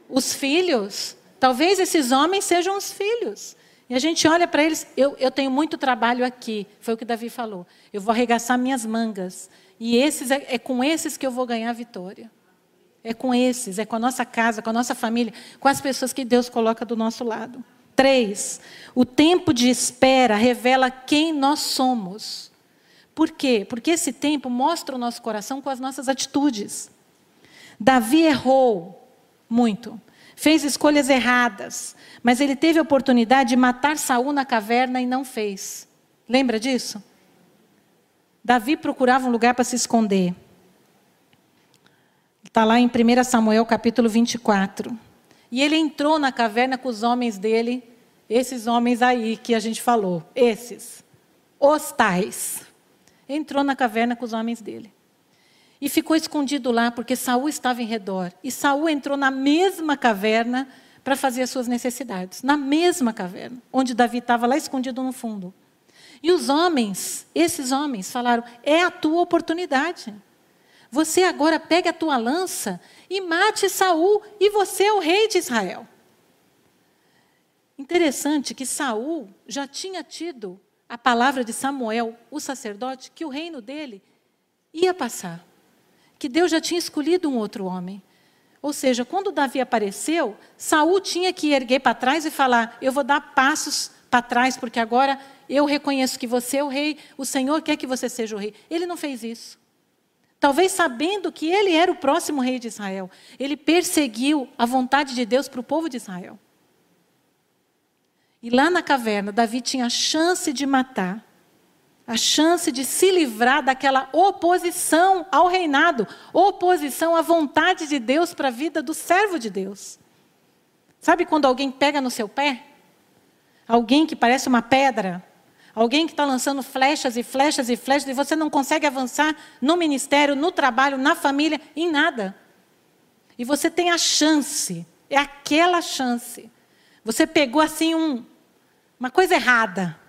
Os filhos. Talvez esses homens sejam os filhos. E a gente olha para eles, eu, eu tenho muito trabalho aqui, foi o que Davi falou. Eu vou arregaçar minhas mangas. E esses é, é com esses que eu vou ganhar a vitória. É com esses, é com a nossa casa, com a nossa família, com as pessoas que Deus coloca do nosso lado. Três, o tempo de espera revela quem nós somos. Por quê? Porque esse tempo mostra o nosso coração com as nossas atitudes. Davi errou muito, fez escolhas erradas, mas ele teve a oportunidade de matar Saul na caverna e não fez. Lembra disso? Davi procurava um lugar para se esconder. Está lá em 1 Samuel capítulo 24. E ele entrou na caverna com os homens dele, esses homens aí que a gente falou, esses, os tais. Entrou na caverna com os homens dele. E ficou escondido lá porque Saul estava em redor. E Saul entrou na mesma caverna para fazer as suas necessidades, na mesma caverna, onde Davi estava lá escondido no fundo. E os homens, esses homens, falaram: é a tua oportunidade. Você agora pega a tua lança e mate Saul, e você é o rei de Israel. Interessante que Saul já tinha tido a palavra de Samuel, o sacerdote, que o reino dele ia passar que Deus já tinha escolhido um outro homem. Ou seja, quando Davi apareceu, Saul tinha que erguer para trás e falar: Eu vou dar passos para trás, porque agora eu reconheço que você é o rei, o Senhor quer que você seja o rei. Ele não fez isso. Talvez sabendo que ele era o próximo rei de Israel, ele perseguiu a vontade de Deus para o povo de Israel. E lá na caverna, Davi tinha a chance de matar a chance de se livrar daquela oposição ao reinado, oposição à vontade de Deus para a vida do servo de Deus. Sabe quando alguém pega no seu pé? Alguém que parece uma pedra, alguém que está lançando flechas e flechas e flechas e você não consegue avançar no ministério, no trabalho, na família, em nada. E você tem a chance, é aquela chance. Você pegou assim um, uma coisa errada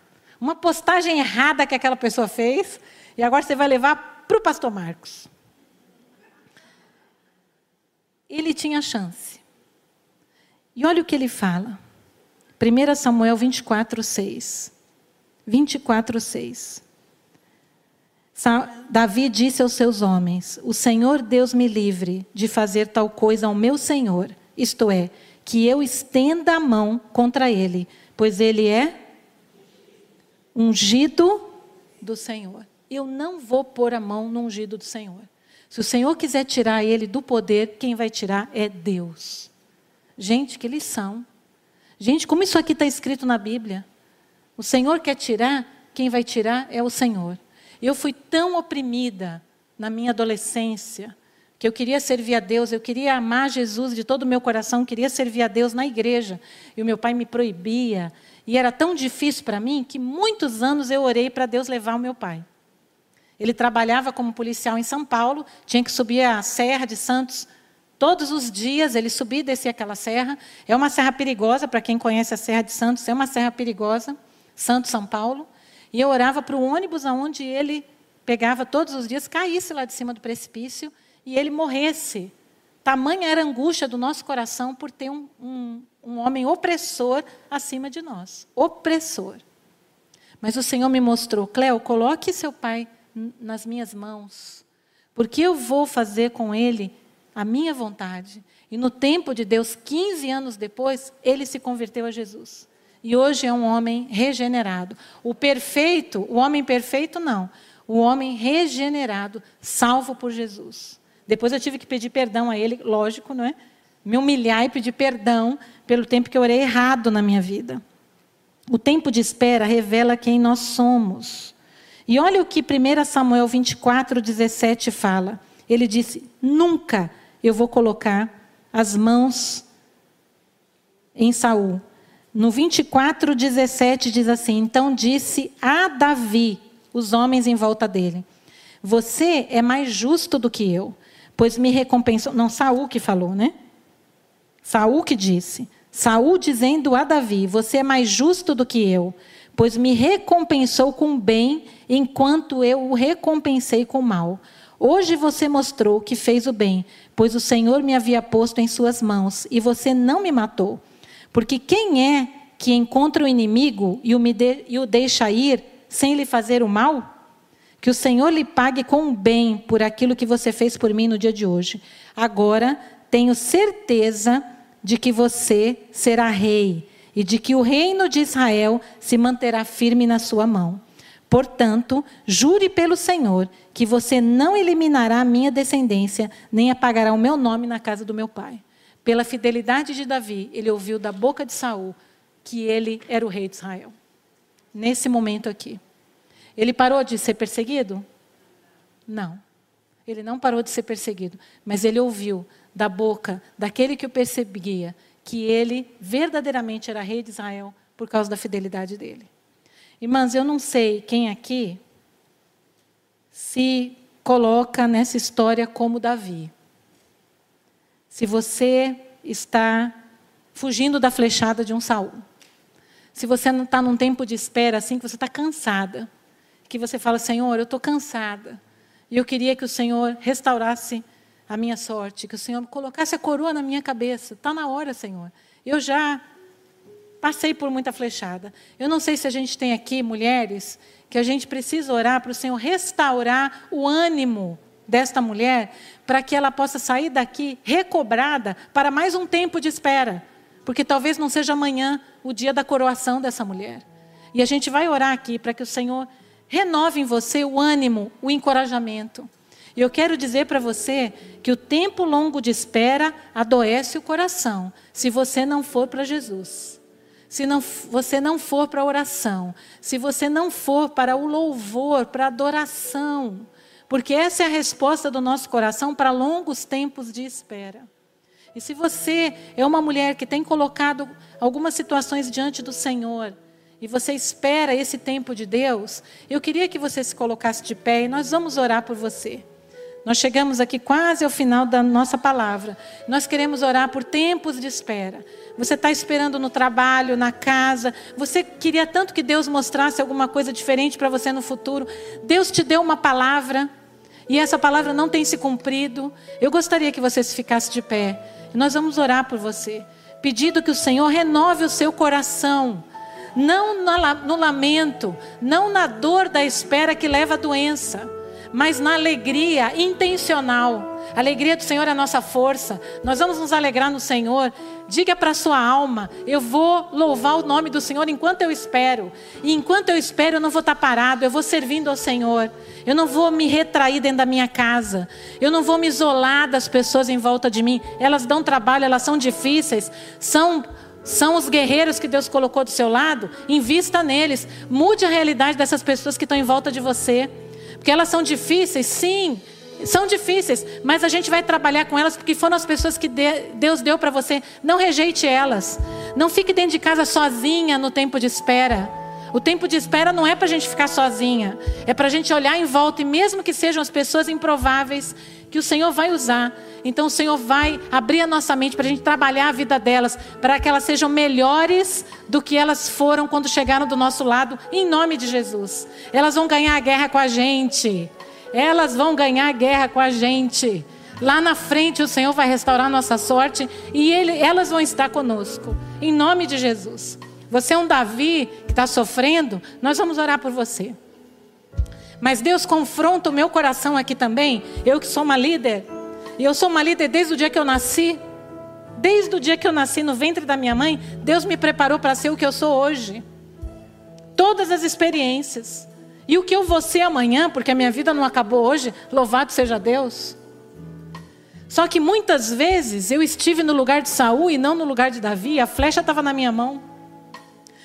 uma postagem errada que aquela pessoa fez, e agora você vai levar para o pastor Marcos. Ele tinha chance. E olha o que ele fala. 1 Samuel 24, 6. 24, 6. Davi disse aos seus homens: O Senhor Deus me livre de fazer tal coisa ao meu Senhor, isto é, que eu estenda a mão contra ele, pois ele é ungido do Senhor. Eu não vou pôr a mão no ungido do Senhor. Se o Senhor quiser tirar ele do poder, quem vai tirar é Deus. Gente, que lição. Gente, como isso aqui está escrito na Bíblia? O Senhor quer tirar, quem vai tirar é o Senhor. Eu fui tão oprimida na minha adolescência, que eu queria servir a Deus, eu queria amar Jesus de todo o meu coração, queria servir a Deus na igreja. E o meu pai me proibia, e era tão difícil para mim que muitos anos eu orei para Deus levar o meu pai. Ele trabalhava como policial em São Paulo, tinha que subir a Serra de Santos todos os dias, ele subia e descia aquela serra. É uma serra perigosa, para quem conhece a Serra de Santos, é uma serra perigosa, Santos, São Paulo. E eu orava para o ônibus aonde ele pegava todos os dias, caísse lá de cima do precipício e ele morresse. Tamanha era a angústia do nosso coração por ter um, um, um homem opressor acima de nós. Opressor. Mas o Senhor me mostrou, Cléo, coloque seu pai nas minhas mãos, porque eu vou fazer com ele a minha vontade. E no tempo de Deus, 15 anos depois, ele se converteu a Jesus. E hoje é um homem regenerado. O perfeito, o homem perfeito, não. O homem regenerado, salvo por Jesus. Depois eu tive que pedir perdão a ele, lógico, não é? Me humilhar e pedir perdão pelo tempo que eu orei errado na minha vida. O tempo de espera revela quem nós somos. E olha o que 1 Samuel 24, 17 fala. Ele disse: Nunca eu vou colocar as mãos em Saul. No 24, 17 diz assim: Então disse a Davi, os homens em volta dele: Você é mais justo do que eu, pois me recompensou. Não, Saul que falou, né? Saul que disse: Saul dizendo a Davi: Você é mais justo do que eu, pois me recompensou com bem, enquanto eu o recompensei com mal. Hoje você mostrou que fez o bem, pois o Senhor me havia posto em suas mãos, e você não me matou. Porque quem é que encontra o inimigo e o, de, e o deixa ir sem lhe fazer o mal? Que o Senhor lhe pague com bem por aquilo que você fez por mim no dia de hoje. Agora tenho certeza de que você será rei e de que o reino de Israel se manterá firme na sua mão. Portanto, jure pelo Senhor que você não eliminará a minha descendência, nem apagará o meu nome na casa do meu pai. Pela fidelidade de Davi, ele ouviu da boca de Saul que ele era o rei de Israel. Nesse momento aqui. Ele parou de ser perseguido? Não. Ele não parou de ser perseguido, mas ele ouviu da boca daquele que o perseguia que ele verdadeiramente era rei de Israel por causa da fidelidade dele. Irmãs, eu não sei quem aqui, se coloca nessa história como Davi. Se você está fugindo da flechada de um Saul, se você não está num tempo de espera assim, que você está cansada, que você fala, Senhor, eu estou cansada, e eu queria que o Senhor restaurasse a minha sorte, que o Senhor colocasse a coroa na minha cabeça. Está na hora, Senhor. Eu já passei por muita flechada. Eu não sei se a gente tem aqui mulheres que a gente precisa orar para o Senhor restaurar o ânimo desta mulher, para que ela possa sair daqui recobrada para mais um tempo de espera, porque talvez não seja amanhã o dia da coroação dessa mulher. E a gente vai orar aqui para que o Senhor renove em você o ânimo, o encorajamento. E eu quero dizer para você que o tempo longo de espera adoece o coração, se você não for para Jesus. Se não, você não for para a oração, se você não for para o louvor, para a adoração, porque essa é a resposta do nosso coração para longos tempos de espera. E se você é uma mulher que tem colocado algumas situações diante do Senhor, e você espera esse tempo de Deus, eu queria que você se colocasse de pé e nós vamos orar por você. Nós chegamos aqui quase ao final da nossa palavra. Nós queremos orar por tempos de espera. Você está esperando no trabalho, na casa. Você queria tanto que Deus mostrasse alguma coisa diferente para você no futuro. Deus te deu uma palavra e essa palavra não tem se cumprido. Eu gostaria que você se ficasse de pé. Nós vamos orar por você, pedindo que o Senhor renove o seu coração. Não no lamento, não na dor da espera que leva à doença mas na alegria intencional. A alegria do Senhor é a nossa força. Nós vamos nos alegrar no Senhor. Diga para a sua alma: eu vou louvar o nome do Senhor enquanto eu espero. E enquanto eu espero, eu não vou estar parado, eu vou servindo ao Senhor. Eu não vou me retrair dentro da minha casa. Eu não vou me isolar das pessoas em volta de mim. Elas dão trabalho, elas são difíceis, são são os guerreiros que Deus colocou do seu lado, invista neles. Mude a realidade dessas pessoas que estão em volta de você. Porque elas são difíceis, sim, são difíceis, mas a gente vai trabalhar com elas porque foram as pessoas que Deus deu para você. Não rejeite elas. Não fique dentro de casa sozinha no tempo de espera. O tempo de espera não é para a gente ficar sozinha, é para a gente olhar em volta e mesmo que sejam as pessoas improváveis que o Senhor vai usar, então o Senhor vai abrir a nossa mente para a gente trabalhar a vida delas, para que elas sejam melhores do que elas foram quando chegaram do nosso lado, em nome de Jesus. Elas vão ganhar a guerra com a gente. Elas vão ganhar a guerra com a gente. Lá na frente o Senhor vai restaurar nossa sorte e ele, elas vão estar conosco. Em nome de Jesus. Você é um Davi que está sofrendo, nós vamos orar por você. Mas Deus confronta o meu coração aqui também. Eu que sou uma líder, e eu sou uma líder desde o dia que eu nasci. Desde o dia que eu nasci no ventre da minha mãe, Deus me preparou para ser o que eu sou hoje. Todas as experiências. E o que eu vou ser amanhã, porque a minha vida não acabou hoje, louvado seja Deus. Só que muitas vezes eu estive no lugar de Saul e não no lugar de Davi, a flecha estava na minha mão.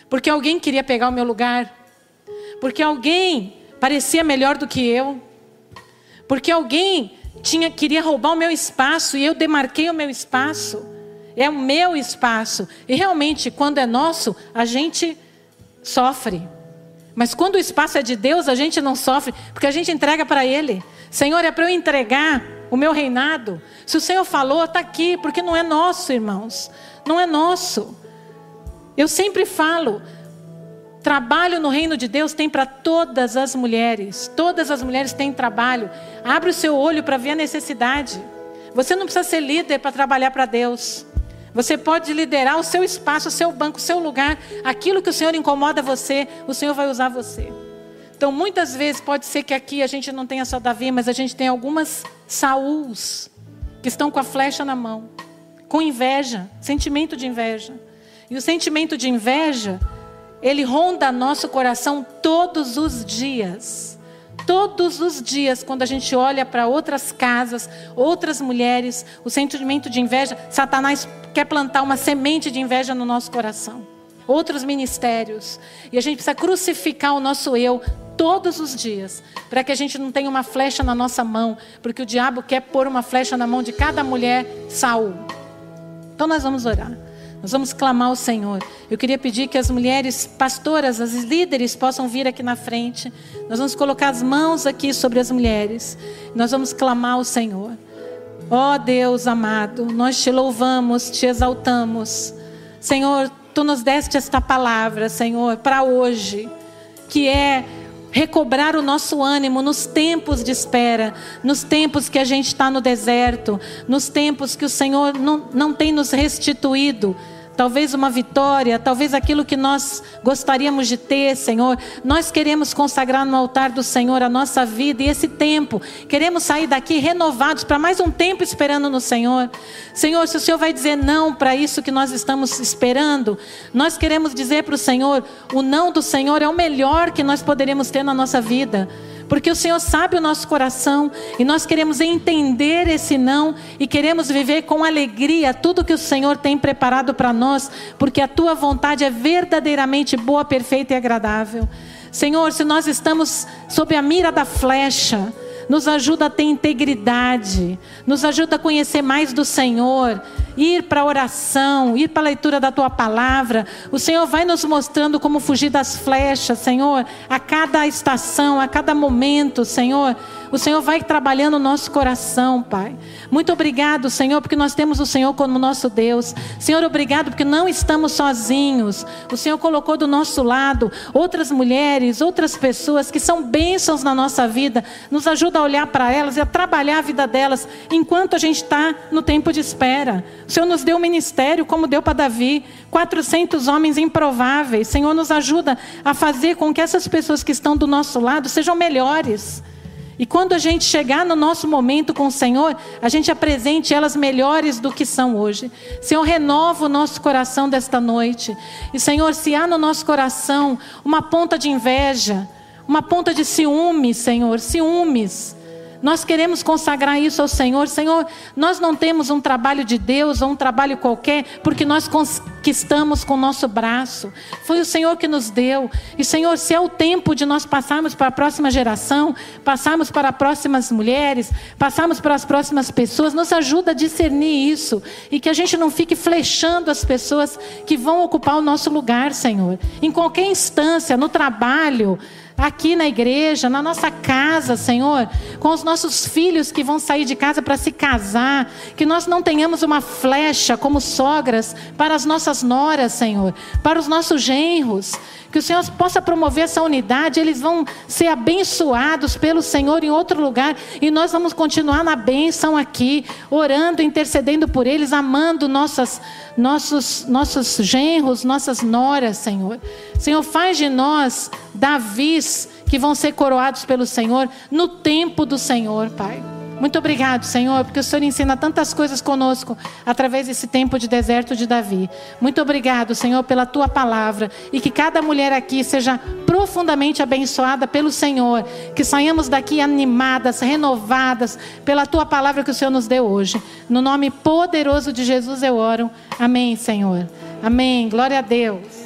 Porque alguém queria pegar o meu lugar. Porque alguém parecia melhor do que eu. Porque alguém tinha queria roubar o meu espaço e eu demarquei o meu espaço. É o meu espaço. E realmente, quando é nosso, a gente sofre. Mas quando o espaço é de Deus, a gente não sofre, porque a gente entrega para Ele. Senhor, é para eu entregar o meu reinado. Se o Senhor falou, está aqui, porque não é nosso, irmãos. Não é nosso. Eu sempre falo, Trabalho no reino de Deus tem para todas as mulheres. Todas as mulheres têm trabalho. Abre o seu olho para ver a necessidade. Você não precisa ser líder para trabalhar para Deus. Você pode liderar o seu espaço, o seu banco, o seu lugar. Aquilo que o Senhor incomoda você, o Senhor vai usar você. Então, muitas vezes pode ser que aqui a gente não tenha só Davi, mas a gente tem algumas Saúls que estão com a flecha na mão, com inveja, sentimento de inveja. E o sentimento de inveja ele ronda nosso coração todos os dias. Todos os dias, quando a gente olha para outras casas, outras mulheres, o sentimento de inveja, Satanás quer plantar uma semente de inveja no nosso coração. Outros ministérios. E a gente precisa crucificar o nosso eu todos os dias, para que a gente não tenha uma flecha na nossa mão, porque o diabo quer pôr uma flecha na mão de cada mulher Saul. Então nós vamos orar. Nós vamos clamar ao Senhor. Eu queria pedir que as mulheres pastoras, as líderes, possam vir aqui na frente. Nós vamos colocar as mãos aqui sobre as mulheres. Nós vamos clamar ao Senhor. Ó oh, Deus amado, nós te louvamos, te exaltamos. Senhor, tu nos deste esta palavra, Senhor, para hoje, que é recobrar o nosso ânimo nos tempos de espera, nos tempos que a gente está no deserto, nos tempos que o Senhor não, não tem nos restituído talvez uma vitória, talvez aquilo que nós gostaríamos de ter, Senhor. Nós queremos consagrar no altar do Senhor a nossa vida e esse tempo. Queremos sair daqui renovados para mais um tempo esperando no Senhor. Senhor, se o Senhor vai dizer não para isso que nós estamos esperando, nós queremos dizer para o Senhor: o não do Senhor é o melhor que nós poderíamos ter na nossa vida porque o Senhor sabe o nosso coração e nós queremos entender esse não e queremos viver com alegria tudo que o Senhor tem preparado para nós, porque a tua vontade é verdadeiramente boa, perfeita e agradável. Senhor, se nós estamos sob a mira da flecha, nos ajuda a ter integridade, nos ajuda a conhecer mais do Senhor, ir para a oração, ir para a leitura da tua palavra. O Senhor vai nos mostrando como fugir das flechas, Senhor, a cada estação, a cada momento, Senhor. O Senhor vai trabalhando o nosso coração, Pai. Muito obrigado, Senhor, porque nós temos o Senhor como nosso Deus. Senhor, obrigado porque não estamos sozinhos. O Senhor colocou do nosso lado outras mulheres, outras pessoas que são bênçãos na nossa vida. Nos ajuda a olhar para elas e a trabalhar a vida delas enquanto a gente está no tempo de espera. O Senhor nos deu um ministério como deu para Davi. 400 homens improváveis. Senhor, nos ajuda a fazer com que essas pessoas que estão do nosso lado sejam melhores. E quando a gente chegar no nosso momento com o Senhor, a gente apresente elas melhores do que são hoje. Senhor, renova o nosso coração desta noite. E Senhor, se há no nosso coração uma ponta de inveja, uma ponta de ciúmes, Senhor, ciúmes, nós queremos consagrar isso ao Senhor. Senhor, nós não temos um trabalho de Deus ou um trabalho qualquer, porque nós conquistamos com o nosso braço. Foi o Senhor que nos deu. E, Senhor, se é o tempo de nós passarmos para a próxima geração, passarmos para as próximas mulheres, passarmos para as próximas pessoas, nos ajuda a discernir isso. E que a gente não fique flechando as pessoas que vão ocupar o nosso lugar, Senhor. Em qualquer instância, no trabalho aqui na igreja, na nossa casa, Senhor, com os nossos filhos que vão sair de casa para se casar, que nós não tenhamos uma flecha como sogras para as nossas noras, Senhor, para os nossos genros, que o Senhor possa promover essa unidade, eles vão ser abençoados pelo Senhor em outro lugar e nós vamos continuar na bênção aqui, orando, intercedendo por eles, amando nossas, nossos, nossos genros, nossas noras, Senhor. Senhor, faz de nós Davis que vão ser coroados pelo Senhor no tempo do Senhor, Pai. Muito obrigado, Senhor, porque o Senhor ensina tantas coisas conosco através desse tempo de deserto de Davi. Muito obrigado, Senhor, pela tua palavra e que cada mulher aqui seja profundamente abençoada pelo Senhor, que saímos daqui animadas, renovadas pela tua palavra que o Senhor nos deu hoje. No nome poderoso de Jesus eu oro. Amém, Senhor. Amém. Glória a Deus.